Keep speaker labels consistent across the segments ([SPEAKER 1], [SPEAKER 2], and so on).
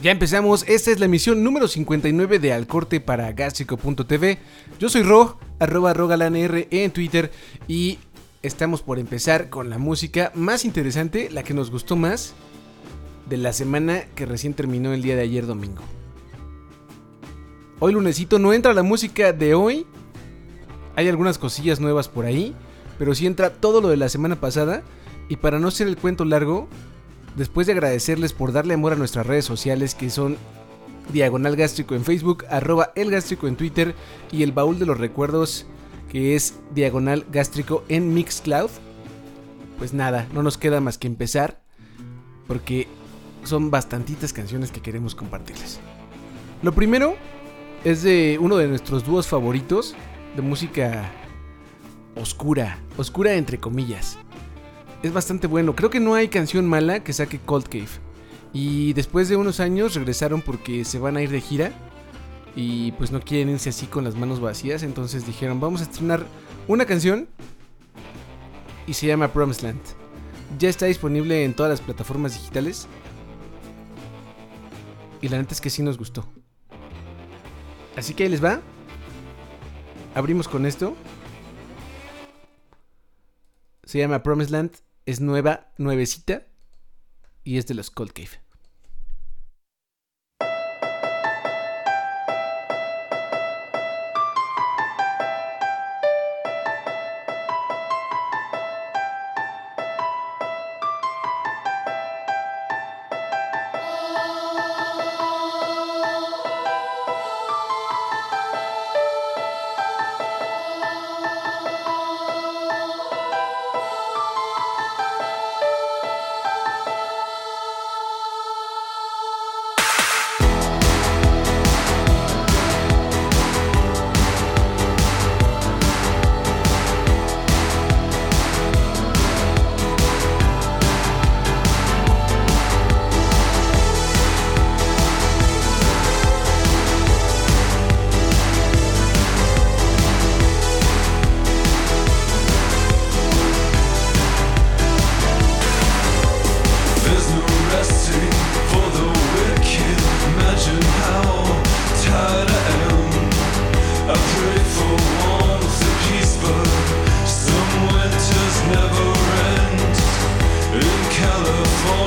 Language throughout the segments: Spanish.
[SPEAKER 1] Ya empezamos, esta es la emisión número 59 de Al Corte para Gástrico.tv. Yo soy Ro, arroba rogalanr en Twitter. Y estamos por empezar con la música más interesante, la que nos gustó más de la semana que recién terminó el día de ayer domingo. Hoy lunesito no entra la música de hoy, hay algunas cosillas nuevas por ahí, pero sí entra todo lo de la semana pasada. Y para no ser el cuento largo, después de agradecerles por darle amor a nuestras redes sociales que son Diagonal Gástrico en Facebook, arroba El Gástrico en Twitter y el baúl de los recuerdos que es Diagonal Gástrico en Mixcloud. Pues nada, no nos queda más que empezar porque son bastantitas canciones que queremos compartirles. Lo primero es de uno de nuestros dúos favoritos de música oscura, oscura entre comillas es bastante bueno. Creo que no hay canción mala que saque Cold Cave. Y después de unos años regresaron porque se van a ir de gira. Y pues no quieren irse así con las manos vacías. Entonces dijeron, vamos a estrenar una canción. Y se llama Promised Land. Ya está disponible en todas las plataformas digitales. Y la neta es que sí nos gustó. Así que ahí les va. Abrimos con esto. Se llama Promised Land es nueva, nuevecita y es de los Cold Cave. California.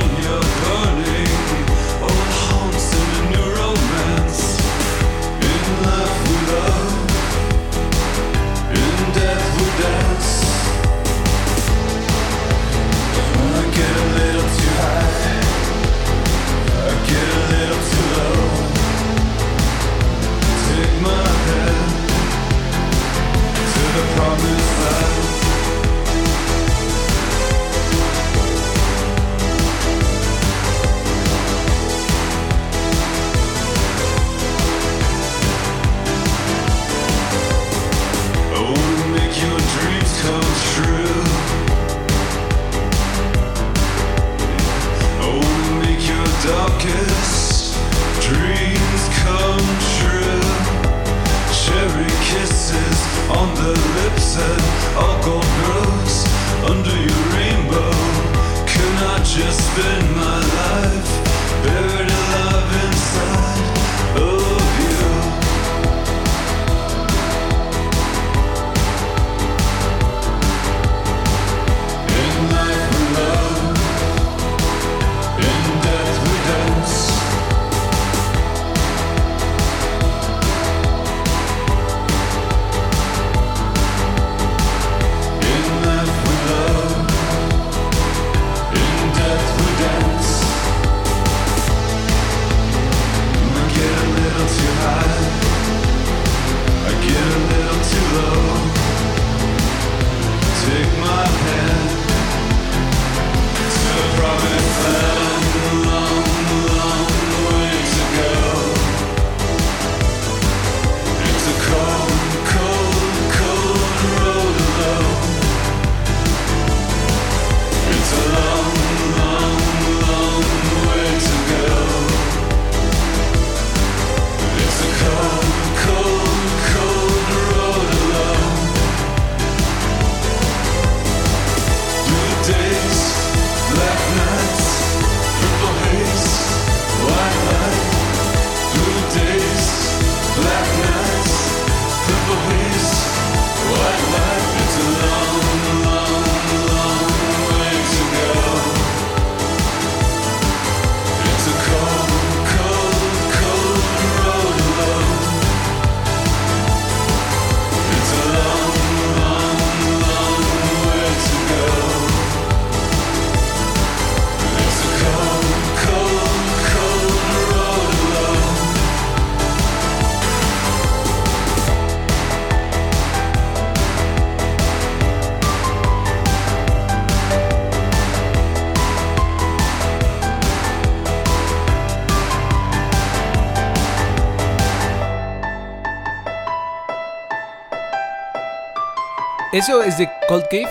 [SPEAKER 2] Eso es de Cold Cave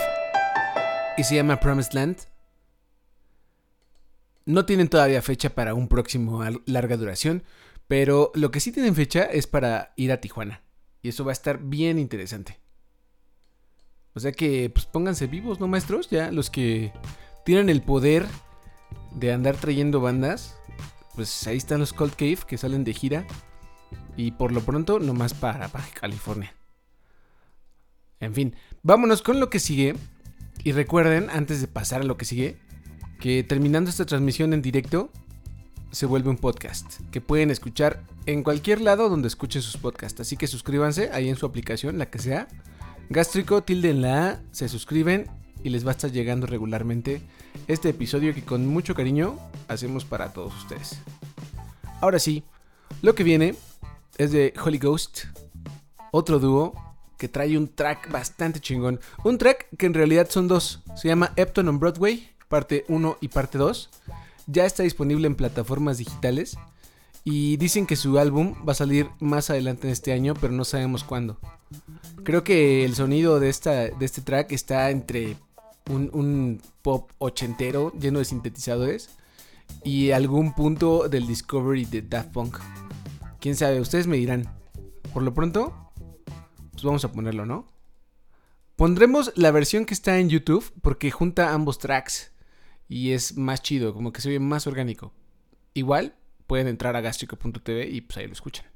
[SPEAKER 2] y se llama Promised Land. No tienen todavía fecha para un próximo larga duración, pero lo que sí tienen fecha es para ir a Tijuana. Y eso va a estar bien interesante. O sea que, pues pónganse vivos, ¿no, maestros? Ya los que tienen el poder de andar trayendo bandas, pues ahí están los Cold Cave que salen de gira. Y por lo pronto, nomás para Baja California. En fin, vámonos con lo que sigue. Y recuerden, antes de pasar a lo que sigue, que terminando esta transmisión en directo, se vuelve un podcast que pueden escuchar en cualquier lado donde escuchen sus podcasts. Así que suscríbanse ahí en su aplicación, la que sea. Gástrico, tilde la A, se suscriben y les va a estar llegando regularmente este episodio que con mucho cariño hacemos para todos ustedes. Ahora sí, lo que viene es de Holy Ghost, otro dúo que trae un track bastante chingón. Un track que en realidad son dos. Se llama Epton on Broadway, parte 1 y parte 2. Ya está disponible en plataformas digitales. Y dicen que su álbum va a salir más adelante en este año, pero no sabemos cuándo. Creo que el sonido de, esta, de este track está entre un, un pop ochentero lleno de sintetizadores y algún punto del Discovery de Daft Punk. Quién sabe, ustedes me dirán. Por lo pronto, pues vamos a ponerlo, ¿no? Pondremos la versión que está en YouTube porque junta ambos tracks y es más chido, como que se ve más orgánico. Igual pueden entrar a gastrico.tv y pues ahí lo escuchan.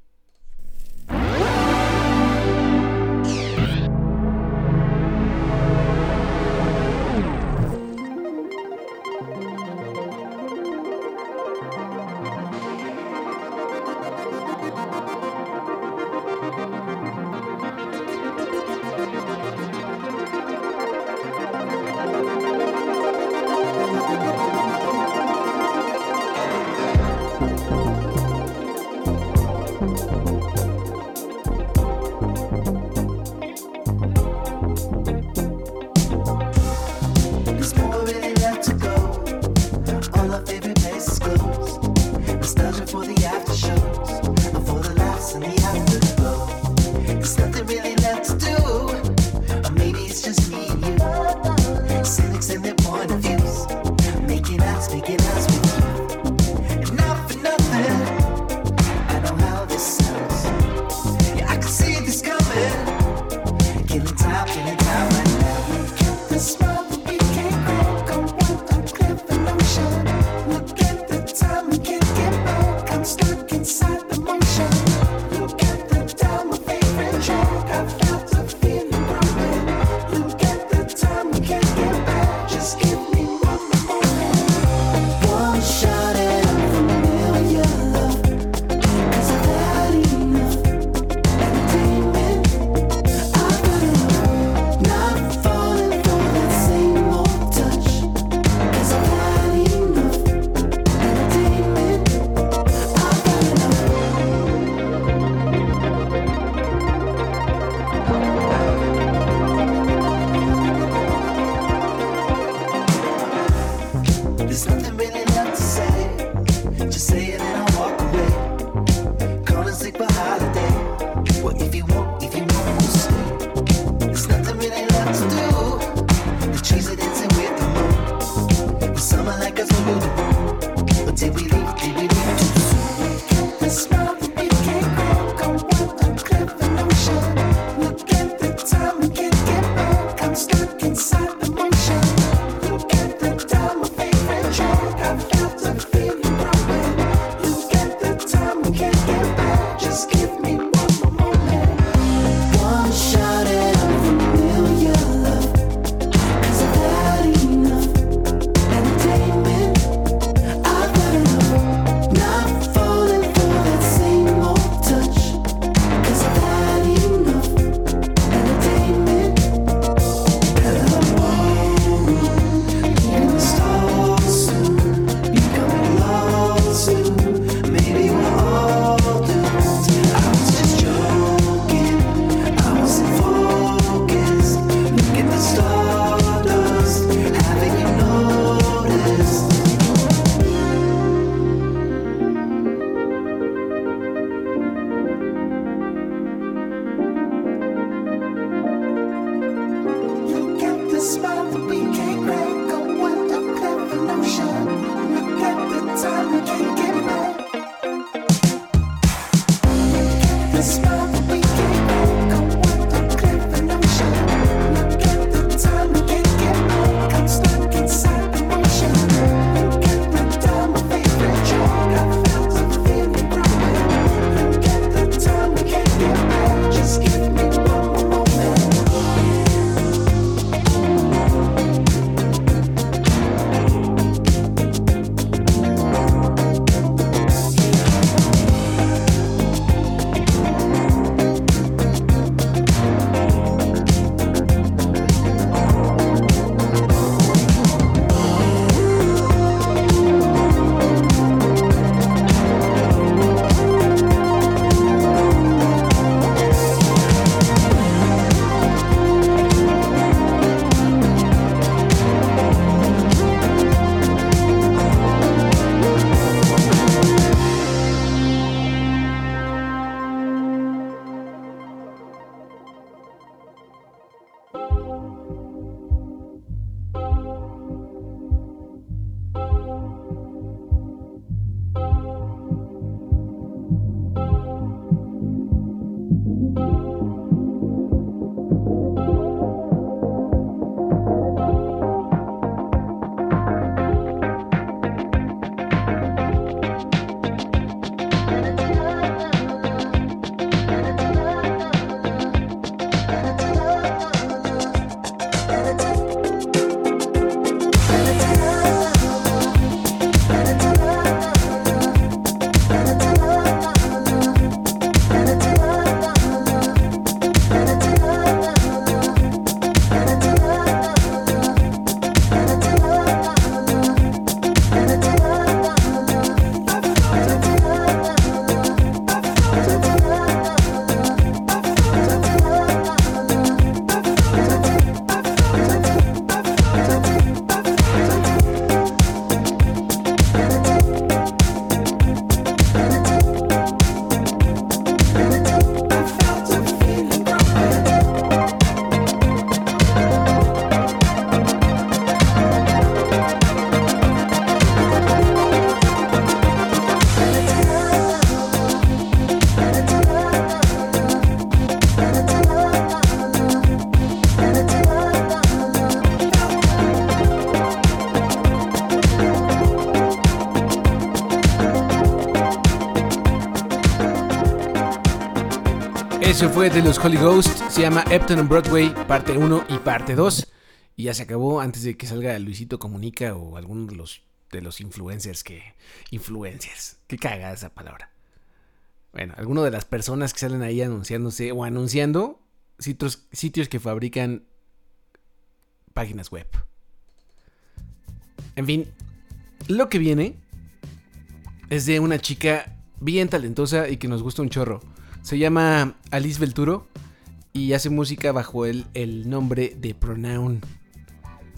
[SPEAKER 3] Eso fue de los Holy Ghost. Se llama Epton on Broadway, parte 1 y parte 2. Y ya se acabó antes de que salga Luisito Comunica o alguno de los, de los influencers que. Influencers. Qué cagada esa palabra. Bueno, alguno de las personas que salen ahí anunciándose o anunciando sitios, sitios que fabrican páginas web. En fin, lo que viene es de una chica bien talentosa y que nos gusta un chorro. Se llama Alice Belturo y hace música bajo el, el nombre de Pronoun.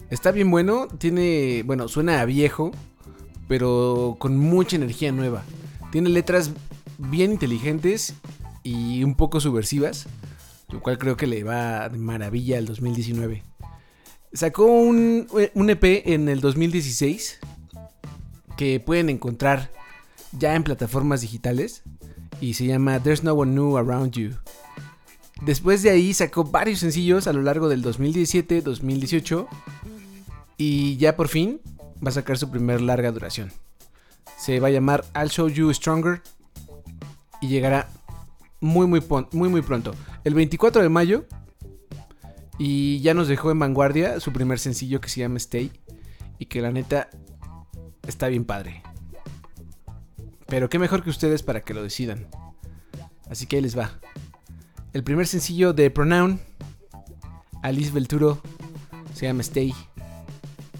[SPEAKER 3] Está bien bueno, tiene, bueno, suena a viejo, pero con mucha energía nueva. Tiene letras bien inteligentes y un poco subversivas, lo cual creo que le va de maravilla al 2019. Sacó un, un EP en el 2016 que pueden encontrar ya en plataformas digitales y se llama There's No One New Around You. Después de ahí sacó varios sencillos a lo largo del 2017, 2018 y ya por fin va a sacar su primer larga duración. Se va a llamar I'll Show You Stronger y llegará muy muy, muy muy pronto. El 24 de mayo y ya nos dejó en vanguardia su primer sencillo que se llama Stay y que la neta está bien padre. Pero qué mejor que ustedes para que lo decidan. Así que ahí les va. El primer sencillo de Pronoun, Alice Belturo, se llama Stay.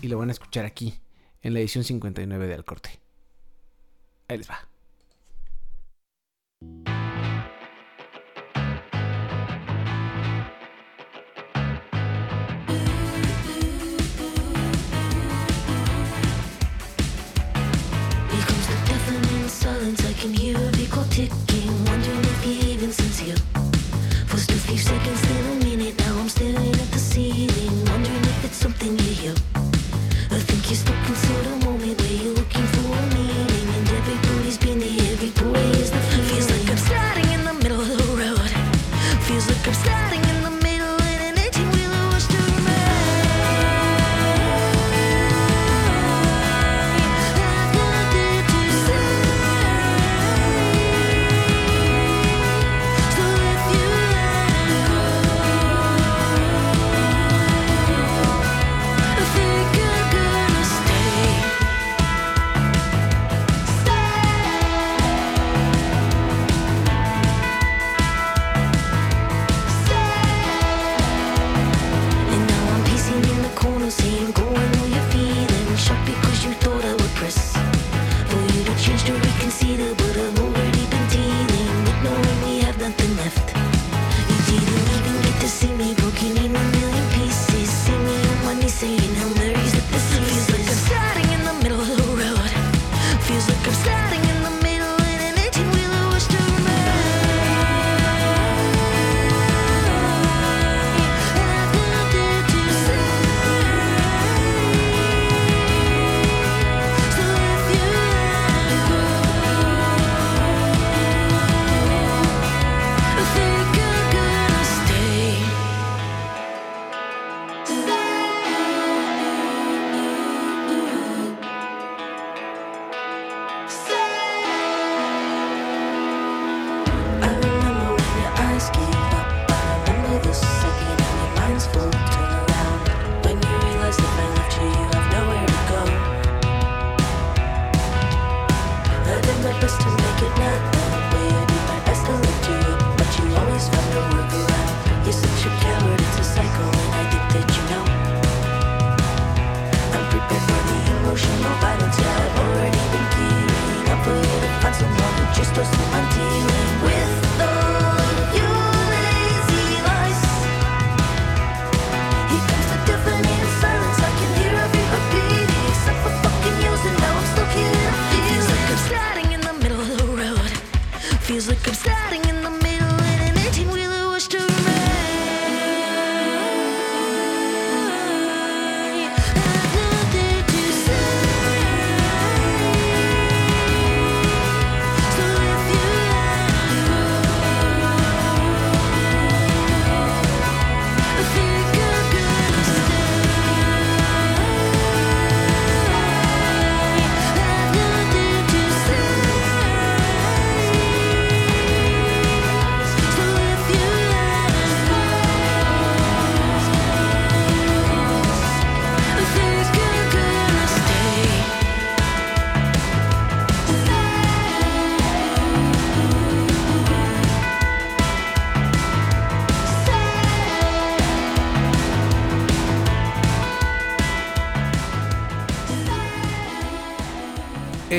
[SPEAKER 3] Y lo van a escuchar aquí, en la edición 59 de Al Corte. Ahí les va. Can hear a big clock ticking, wondering if you're even sincere. First a few seconds,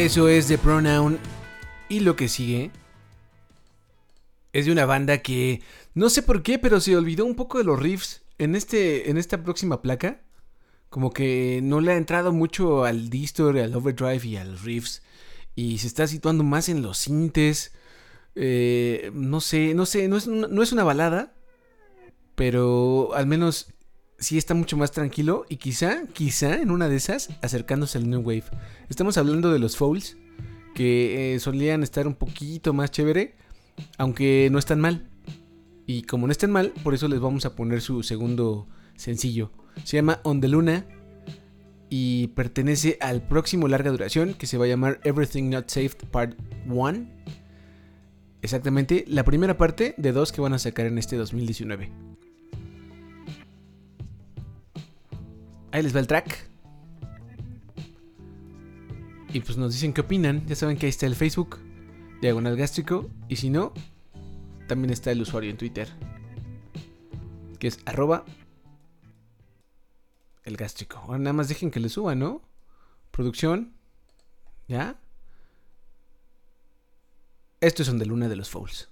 [SPEAKER 2] Eso es de Pronoun. Y lo que sigue es de una banda que no sé por qué, pero se olvidó un poco de los riffs en, este, en esta próxima placa. Como que no le ha entrado mucho al distor, al overdrive y a los riffs. Y se está situando más en los sintes. Eh, no sé, no sé, no es, no es una balada. Pero al menos sí está mucho más tranquilo y quizá, quizá en una de esas acercándose al New Wave. Estamos hablando de los Fouls, que eh, solían estar un poquito más chévere, aunque no están mal. Y como no están mal, por eso les vamos a poner su segundo sencillo. Se llama On the Luna y pertenece al próximo larga duración que se va a llamar Everything Not Saved Part 1. Exactamente la primera parte de dos que van a sacar en este 2019. Ahí les va el track. Y pues nos dicen qué opinan. Ya saben que ahí está el Facebook, Diagonal Gástrico. Y si no, también está el usuario en Twitter, que es arroba el gástrico. Ahora nada más dejen que le suba, ¿no? Producción. ¿Ya? Estos son de Luna de los Fouls.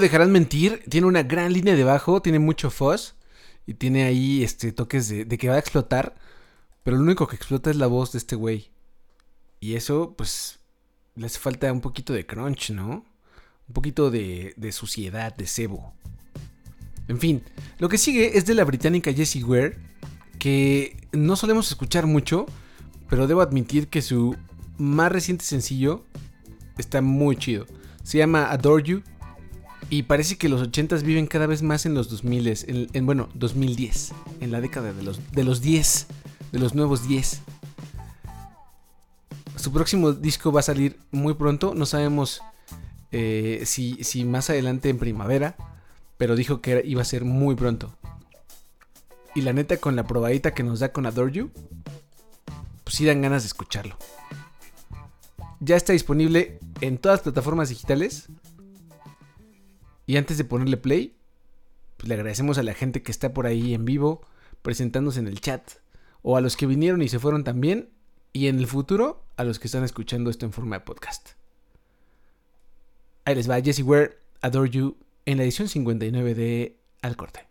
[SPEAKER 2] Dejarán mentir, tiene una gran línea de bajo, tiene mucho fuzz y tiene ahí este toques de, que va a explotar, pero lo único que explota es la voz de este güey. Y eso, pues, le hace falta un poquito de crunch, ¿no? Un poquito de, de suciedad, de cebo. En fin, lo que sigue es de la británica Jessie Ware, que no solemos escuchar mucho, pero debo admitir que su más reciente sencillo está muy chido. Se llama Adore You
[SPEAKER 4] Y parece que los 80s viven cada vez más en los 2000, en, en bueno, 2010, en la década de los, de los 10, de los nuevos 10. Su próximo disco va a salir muy pronto, no sabemos eh, si, si más adelante en primavera, pero dijo que iba a ser muy pronto. Y la neta, con la probadita que nos da con Adore You, pues sí dan ganas de escucharlo. Ya está disponible en todas las plataformas digitales. Y antes de ponerle play, pues le agradecemos a la gente que está por ahí en vivo, presentándose en el chat. O a los que vinieron y se fueron también. Y en el futuro, a los que están escuchando esto en forma de podcast. Ahí les va Jessie Ware, Adore You, en la edición 59 de Al Corte.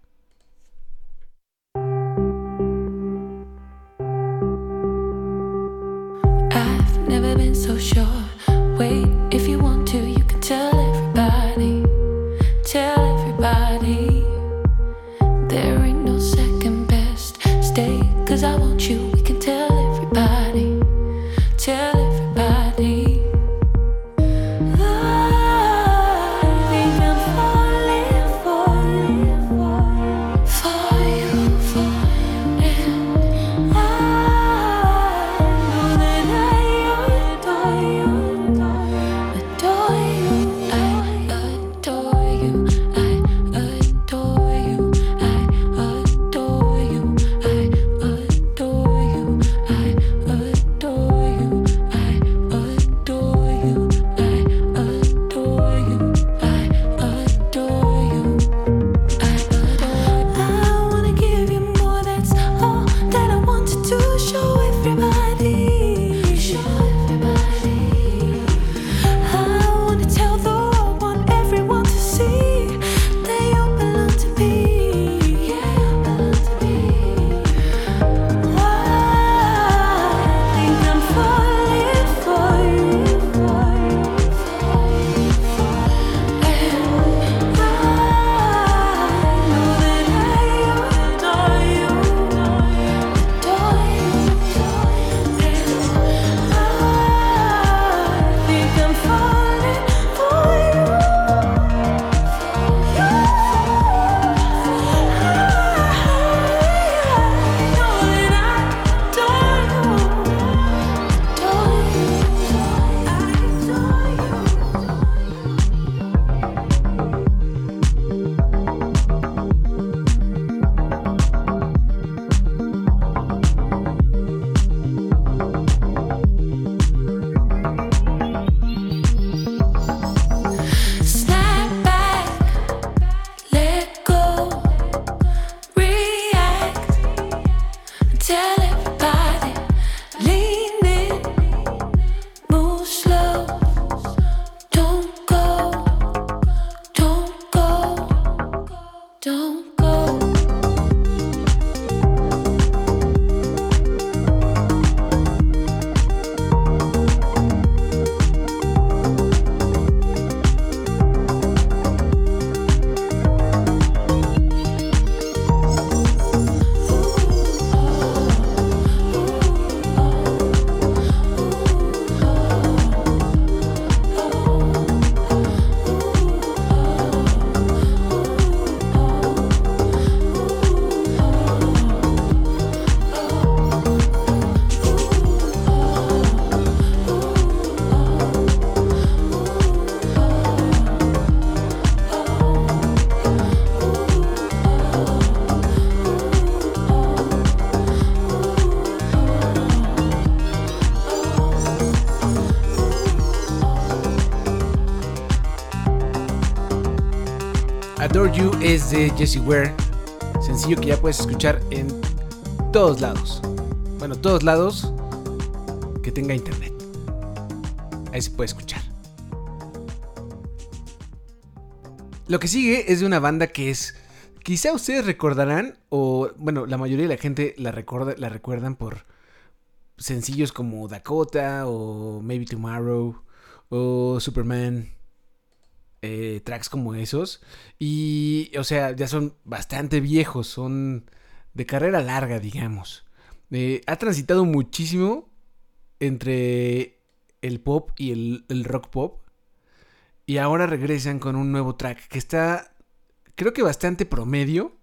[SPEAKER 4] Es de Jessie Ware. Sencillo que ya puedes escuchar en todos lados. Bueno, todos lados que tenga internet. Ahí se puede escuchar. Lo que sigue es de una banda que es. Quizá ustedes recordarán, o bueno, la mayoría de la gente la, la recuerdan por sencillos como Dakota, o Maybe Tomorrow, o Superman, eh, tracks como esos. Y, o sea, ya son bastante viejos, son de carrera larga, digamos. Eh, ha transitado muchísimo entre el pop y el, el rock pop.
[SPEAKER 5] Y ahora regresan con un nuevo track que está, creo que bastante promedio,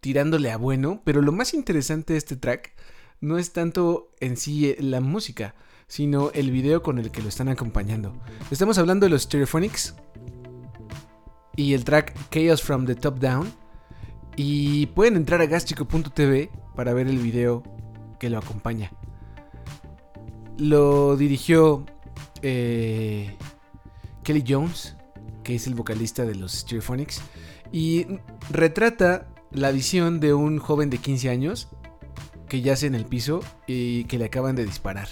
[SPEAKER 5] tirándole a bueno, pero lo más interesante de este track no es tanto en sí la música, sino el video con el que lo están acompañando. Estamos hablando de los Stereophonics y el track Chaos from the Top Down. Y pueden entrar a gastrico.tv para ver el video que lo acompaña. Lo dirigió eh, Kelly Jones, que es el vocalista de los Stereophonics, y retrata la visión de un joven de 15 años que yace en el piso y que le acaban de disparar.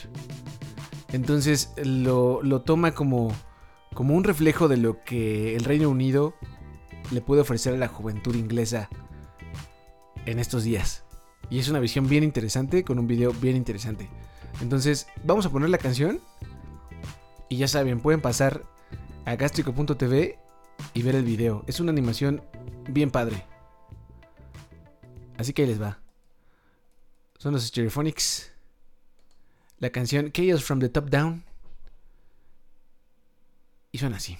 [SPEAKER 5] Entonces lo, lo toma como, como un reflejo de lo que el Reino Unido le puede ofrecer a la juventud inglesa en estos días. Y es una visión bien interesante con un video bien interesante. Entonces vamos a poner la canción y ya saben, pueden pasar a gastrico.tv y ver el video. Es una animación bien padre. Así que ahí les va. Son los Stereophonics. La canción Chaos from the Top Down. Y suena así.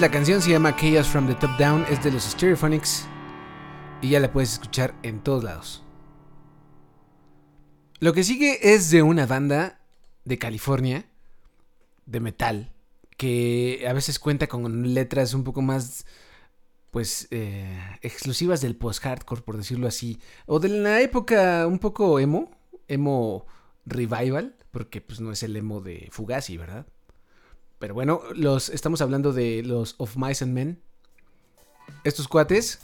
[SPEAKER 5] La canción, se llama Chaos from the Top Down, es de los Stereophonics.
[SPEAKER 1] y ya la puedes escuchar en todos lados. Lo que sigue es de una banda de California, de metal, que a veces cuenta con letras un poco más, pues, eh, exclusivas del post-hardcore, por decirlo así, o de la época un poco emo, emo revival, porque pues no es el emo de Fugazi, ¿verdad? Pero bueno, los, estamos hablando de los Of Mice and Men. Estos cuates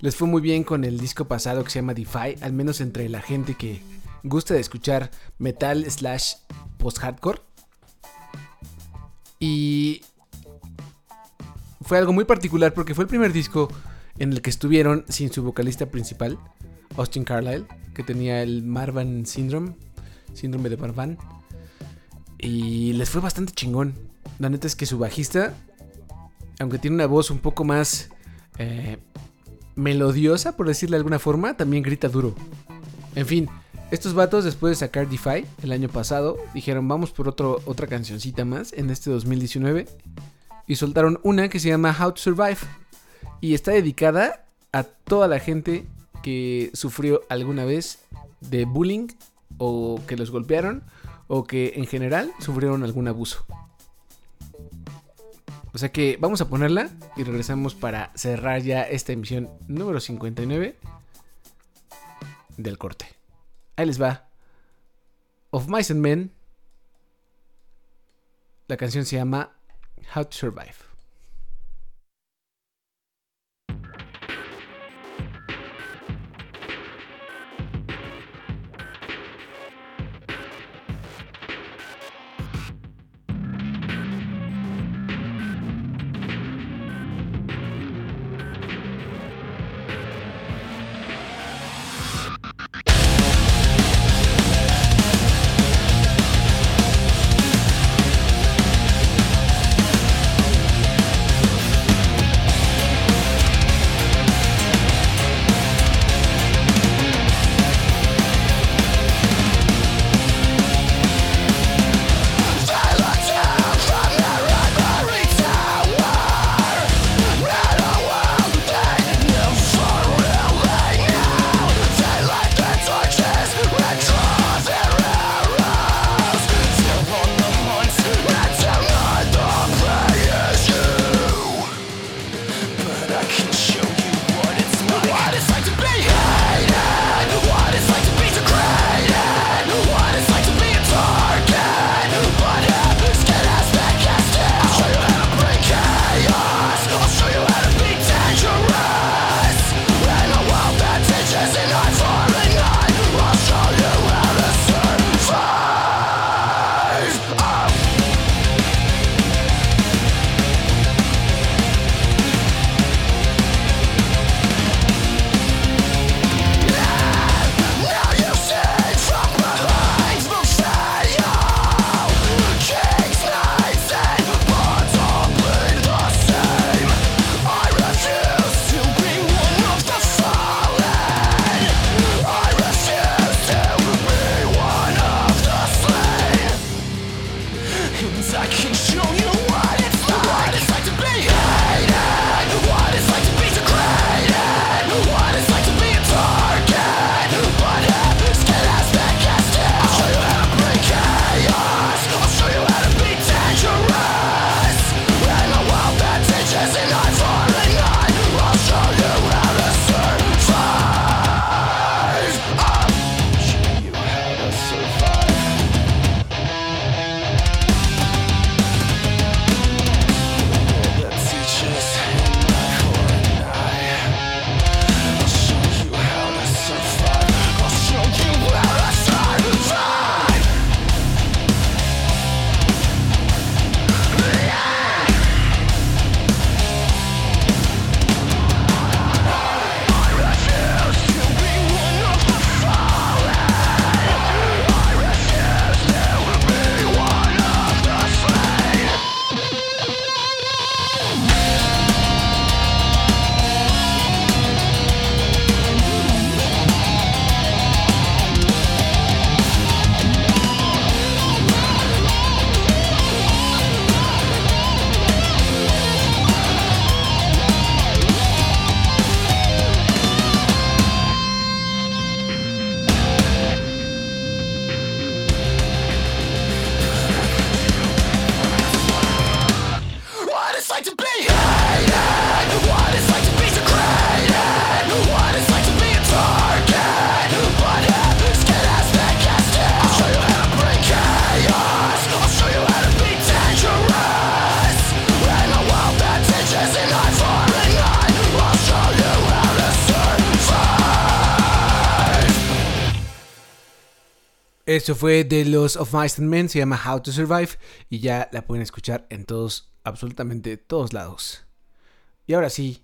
[SPEAKER 1] les fue muy bien con el disco pasado que se llama Defy, al menos entre la gente que gusta de escuchar metal slash post-hardcore. Y fue algo muy particular porque fue el primer disco en el que estuvieron sin su vocalista principal, Austin Carlyle, que tenía el Marvan Syndrome, síndrome de Marvan. Y les fue bastante chingón. La neta es que su bajista, aunque tiene una voz un poco más eh, melodiosa, por decirle de alguna forma, también grita duro. En fin, estos vatos después de sacar Defy el año pasado, dijeron vamos por otra cancioncita más en este 2019 y soltaron una que se llama How to Survive y está dedicada a toda la gente que sufrió alguna vez de bullying o que los golpearon o que en general sufrieron algún abuso. O sea que vamos a ponerla y regresamos para cerrar ya esta emisión número 59 del corte. Ahí les va. Of Mice and Men. La canción se llama How to Survive. Eso fue de los of Mice and Men, se llama How to Survive y ya la pueden escuchar en todos, absolutamente todos lados. Y ahora sí,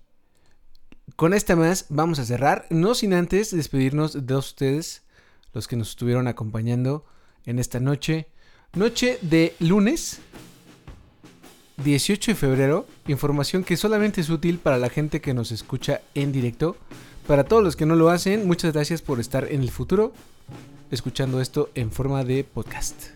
[SPEAKER 1] con esta más vamos a cerrar, no sin antes despedirnos de ustedes, los que nos estuvieron acompañando en esta noche. Noche de lunes 18 de febrero, información que solamente es útil para la gente que nos escucha en directo. Para todos los que no lo hacen, muchas gracias por estar en el futuro escuchando esto en forma de podcast.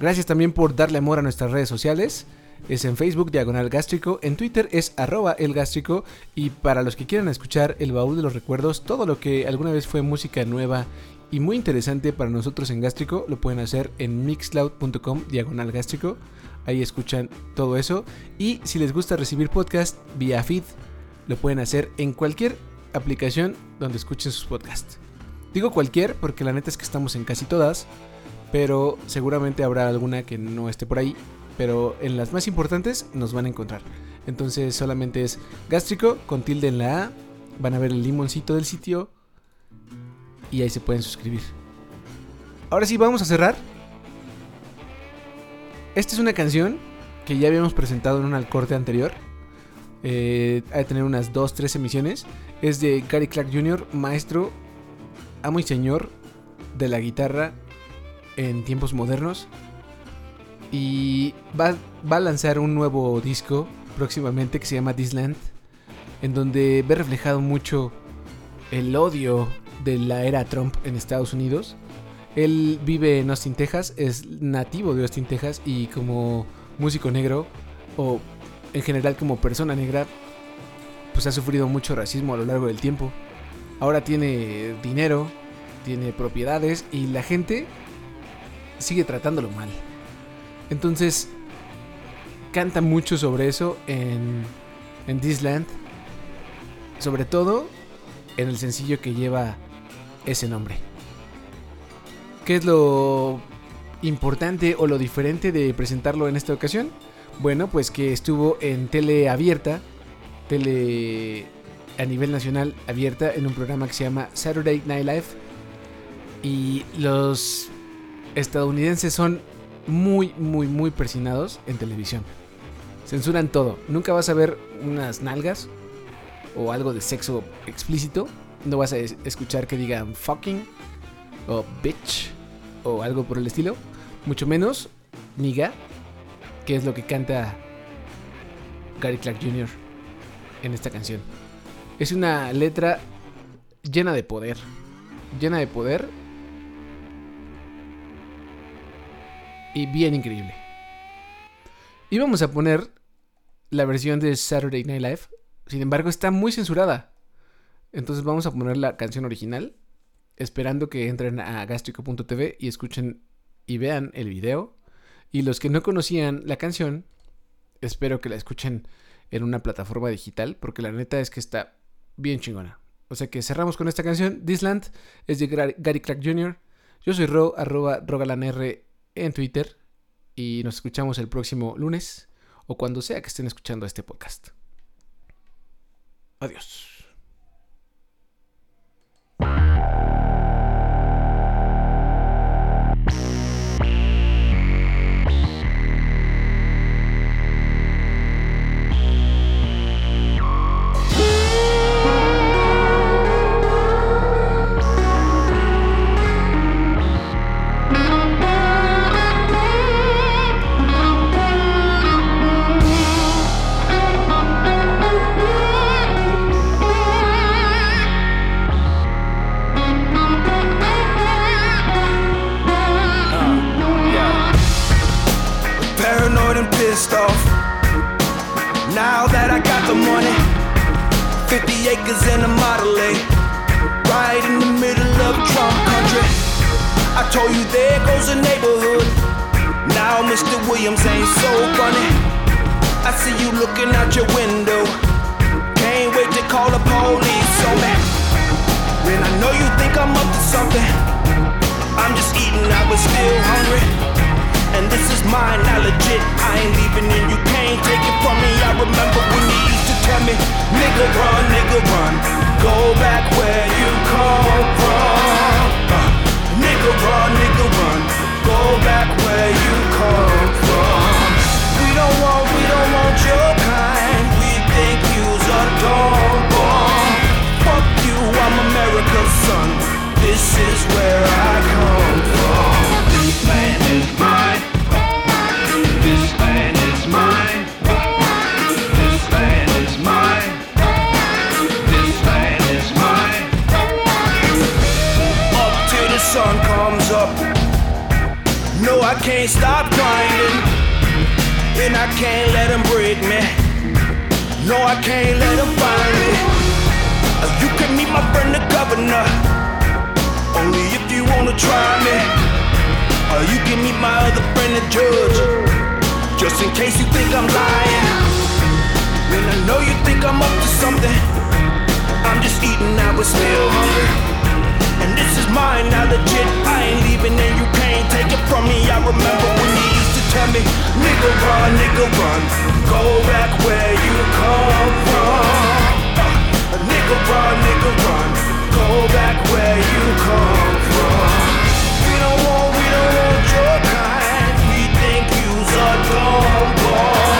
[SPEAKER 1] Gracias también por darle amor a nuestras redes sociales. Es en Facebook Diagonal Gástrico, en Twitter es arroba el gástrico y para los que quieran escuchar el baúl de los recuerdos, todo lo que alguna vez fue música nueva y muy interesante para nosotros en Gástrico, lo pueden hacer en mixcloud.com Diagonal Gástrico. Ahí escuchan todo eso. Y si les gusta recibir podcast vía feed, lo pueden hacer en cualquier aplicación donde escuchen sus podcasts. Digo cualquier porque la neta es que estamos en casi todas, pero seguramente habrá alguna que no esté por ahí. Pero en las más importantes nos van a encontrar. Entonces solamente es gástrico con tilde en la A. Van a ver el limoncito del sitio. Y ahí se pueden suscribir. Ahora sí, vamos a cerrar. Esta es una canción que ya habíamos presentado en un corte anterior. Eh, ha de tener unas 2-3 emisiones. Es de Gary Clark Jr., maestro, amo y señor de la guitarra en tiempos modernos. Y va, va a lanzar un nuevo disco próximamente que se llama This Land. En donde ve reflejado mucho el odio de la era Trump en Estados Unidos. Él vive en Austin, Texas, es nativo de Austin, Texas y como músico negro o en general como persona negra, pues ha sufrido mucho racismo a lo largo del tiempo. Ahora tiene dinero, tiene propiedades y la gente sigue tratándolo mal. Entonces, canta mucho sobre eso en, en This Land. Sobre todo en el sencillo que lleva ese nombre. ¿Qué es lo importante o lo diferente de presentarlo en esta ocasión? Bueno, pues que estuvo en tele abierta, tele a nivel nacional abierta, en un programa que se llama Saturday Night Live. Y los estadounidenses son muy, muy, muy persinados en televisión. Censuran todo. Nunca vas a ver unas nalgas o algo de sexo explícito. No vas a es- escuchar que digan fucking o bitch o algo por el estilo. Mucho menos niga, que es lo que canta Gary Clark Jr. en esta canción. Es una letra llena de poder. Llena de poder. Y bien increíble. Y vamos a poner la versión de Saturday Night Live. Sin embargo, está muy censurada. Entonces vamos a poner la canción original. Esperando que entren a gastrico.tv y escuchen y vean el video. Y los que no conocían la canción, espero que la escuchen en una plataforma digital. Porque la neta es que está bien chingona. O sea que cerramos con esta canción. This Land es de Gary Clark Jr. Yo soy Ro, arroba rogalanr en Twitter. Y nos escuchamos el próximo lunes o cuando sea que estén escuchando este podcast. Adiós.
[SPEAKER 2] Acres and a Model A, right in the middle of Trump country. I told you there goes a neighborhood. Now Mr. Williams ain't so funny. I see you looking out your window. Can't wait to call the police on me. When I know you think I'm up to something. I'm just eating, I was still hungry. And this is mine, not legit. I ain't leaving and you can't take it from me. I remember when to tell me, nigga run, nigga run, go back where you come from. Uh, nigga run, nigga run, go back where you come from. We don't want, we don't want your kind. We think you's a dog bomb. Fuck you, I'm America's son. This is where I. I can't stop grinding. And I can't let them break me. No, I can't let them find me. Uh, You can meet my friend the governor. Only if you wanna try me. Or you can meet my other friend the judge. Just in case you think I'm lying. Man, I know you think I'm up to something. I'm just eating, I was still hungry. And this is mine, not legit ain't leaving and you can't take it from me. I remember when you used to tell me, nigga run, nigga run, go back where you come from. Nigga run, nigga run, go back where you come from. We don't want, we don't want your kind. We think you's a dumb boy.